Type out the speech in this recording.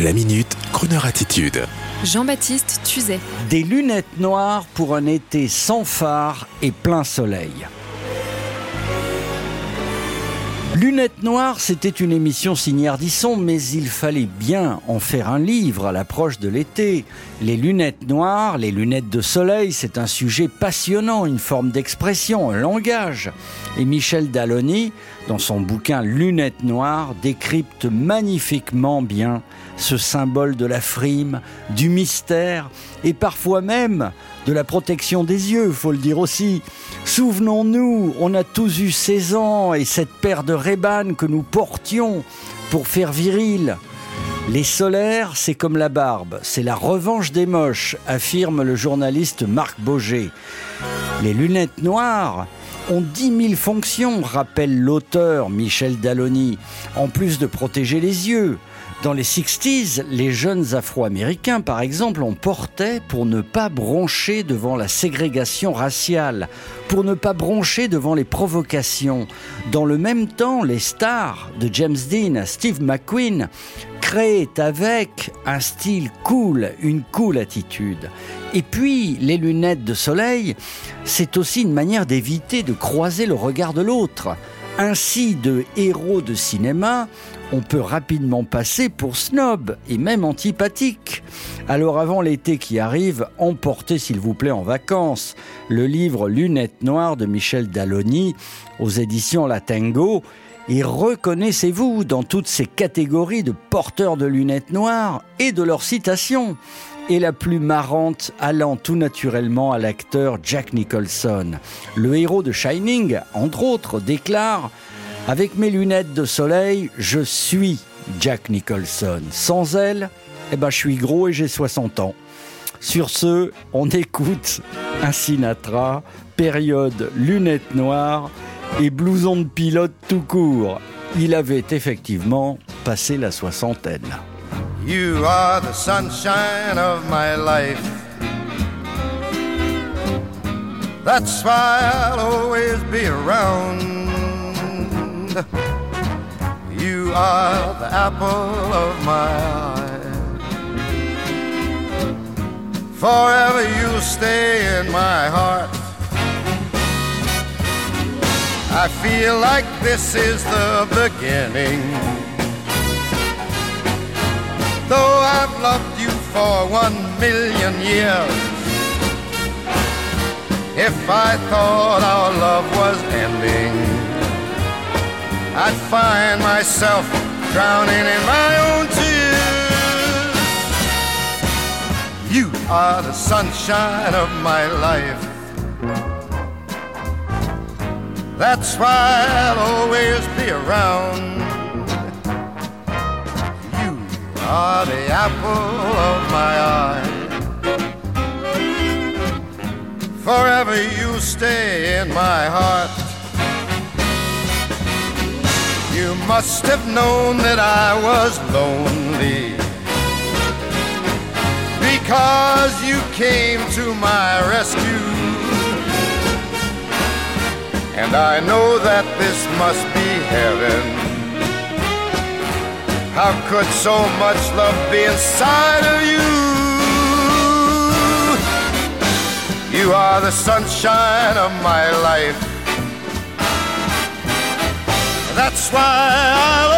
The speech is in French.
La minute, Kroneur attitude. Jean-Baptiste Tuzet. Des lunettes noires pour un été sans phare et plein soleil. Lunettes noires, c'était une émission signée Ardisson, mais il fallait bien en faire un livre à l'approche de l'été. Les lunettes noires, les lunettes de soleil, c'est un sujet passionnant, une forme d'expression, un langage. Et Michel Dallony, dans son bouquin Lunettes noires, décrypte magnifiquement bien ce symbole de la frime, du mystère et parfois même de la protection des yeux, faut le dire aussi. Souvenons-nous, on a tous eu 16 ans et cette paire de rébanes que nous portions pour faire viril. Les solaires, c'est comme la barbe, c'est la revanche des moches, affirme le journaliste Marc Boger. Les lunettes noires ont 10 000 fonctions, rappelle l'auteur Michel Dallony, en plus de protéger les yeux. Dans les 60s, les jeunes Afro-Américains, par exemple, en portaient pour ne pas broncher devant la ségrégation raciale, pour ne pas broncher devant les provocations. Dans le même temps, les stars de James Dean, Steve McQueen, créent avec un style cool, une cool attitude. Et puis, les lunettes de soleil, c'est aussi une manière d'éviter de croiser le regard de l'autre. Ainsi, de héros de cinéma, on peut rapidement passer pour snob et même antipathique. Alors avant l'été qui arrive, emportez s'il vous plaît en vacances le livre Lunettes noires de Michel Dallony aux éditions La Tango et reconnaissez-vous dans toutes ces catégories de porteurs de lunettes noires et de leurs citations et la plus marrante allant tout naturellement à l'acteur Jack Nicholson. Le héros de Shining, entre autres, déclare Avec mes lunettes de soleil, je suis Jack Nicholson. Sans elles, eh ben, je suis gros et j'ai 60 ans. Sur ce, on écoute un Sinatra, période lunettes noires et blouson de pilote tout court. Il avait effectivement passé la soixantaine. You are the sunshine of my life. That's why I'll always be around. You are the apple of my eye. Forever you'll stay in my heart. I feel like this is the beginning. I've loved you for one million years, if I thought our love was ending, I'd find myself drowning in my own tears. You are the sunshine of my life. That's why I'll always be around. The apple of my eye. Forever you stay in my heart. You must have known that I was lonely because you came to my rescue. And I know that this must be heaven. How could so much love be inside of you? You are the sunshine of my life. That's why I'll